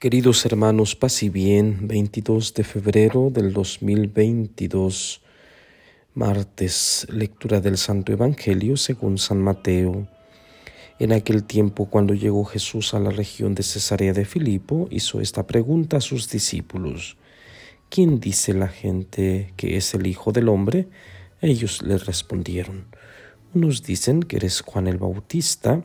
Queridos hermanos, paz y bien, 22 de febrero del 2022, martes, lectura del Santo Evangelio según San Mateo. En aquel tiempo, cuando llegó Jesús a la región de Cesarea de Filipo, hizo esta pregunta a sus discípulos. ¿Quién dice la gente que es el Hijo del Hombre? Ellos le respondieron. Unos dicen que eres Juan el Bautista,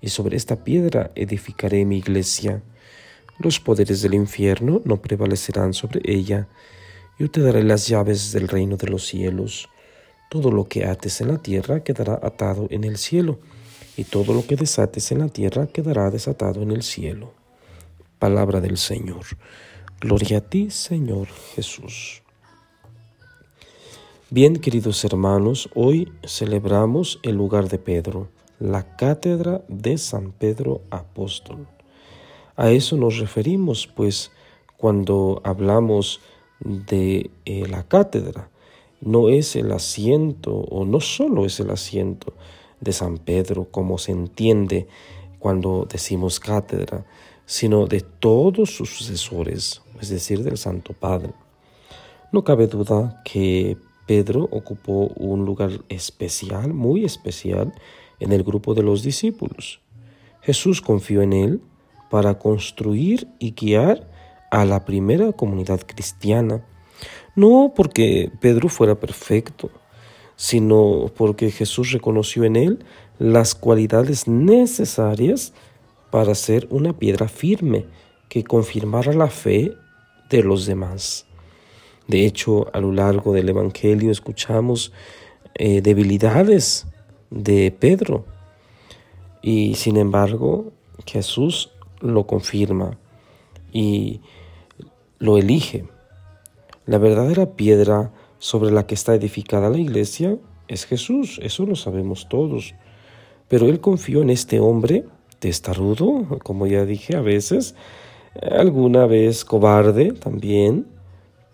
y sobre esta piedra edificaré mi iglesia. Los poderes del infierno no prevalecerán sobre ella. Yo te daré las llaves del reino de los cielos. Todo lo que ates en la tierra quedará atado en el cielo, y todo lo que desates en la tierra quedará desatado en el cielo. Palabra del Señor. Gloria a ti, Señor Jesús. Bien, queridos hermanos, hoy celebramos el lugar de Pedro la cátedra de San Pedro Apóstol. A eso nos referimos, pues, cuando hablamos de eh, la cátedra. No es el asiento, o no solo es el asiento de San Pedro, como se entiende cuando decimos cátedra, sino de todos sus sucesores, es decir, del Santo Padre. No cabe duda que Pedro ocupó un lugar especial, muy especial, en el grupo de los discípulos. Jesús confió en él para construir y guiar a la primera comunidad cristiana, no porque Pedro fuera perfecto, sino porque Jesús reconoció en él las cualidades necesarias para ser una piedra firme que confirmara la fe de los demás. De hecho, a lo largo del Evangelio escuchamos eh, debilidades de Pedro. Y sin embargo, Jesús lo confirma y lo elige. La verdadera piedra sobre la que está edificada la iglesia es Jesús, eso lo sabemos todos. Pero él confió en este hombre testarudo, como ya dije a veces, alguna vez cobarde también,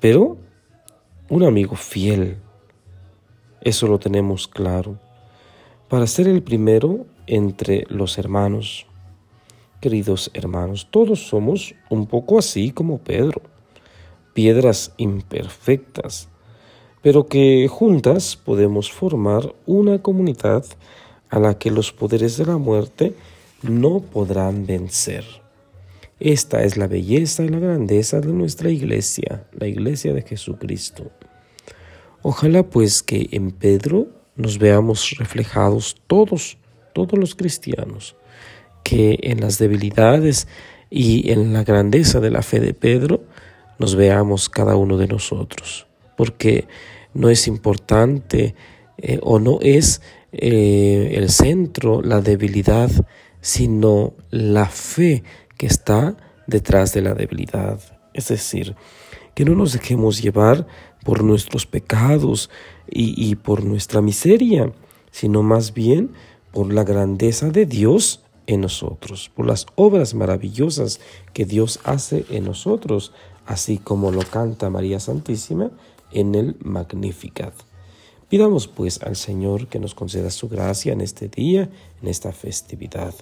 pero un amigo fiel. Eso lo tenemos claro para ser el primero entre los hermanos. Queridos hermanos, todos somos un poco así como Pedro, piedras imperfectas, pero que juntas podemos formar una comunidad a la que los poderes de la muerte no podrán vencer. Esta es la belleza y la grandeza de nuestra iglesia, la iglesia de Jesucristo. Ojalá pues que en Pedro nos veamos reflejados todos, todos los cristianos, que en las debilidades y en la grandeza de la fe de Pedro nos veamos cada uno de nosotros, porque no es importante eh, o no es eh, el centro la debilidad, sino la fe que está detrás de la debilidad. Es decir, que no nos dejemos llevar por nuestros pecados y, por nuestra miseria, sino más bien por la grandeza de Dios en nosotros, por las obras maravillosas que Dios hace en nosotros, así como lo canta María Santísima en el Magnificat. Pidamos pues al Señor que nos conceda su gracia en este día, en esta festividad.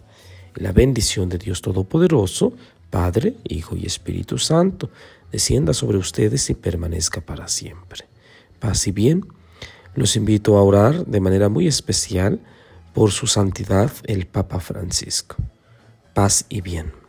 La bendición de Dios Todopoderoso, Padre, Hijo y Espíritu Santo, descienda sobre ustedes y permanezca para siempre. Paz y bien, los invito a orar de manera muy especial por su santidad el Papa Francisco. Paz y bien.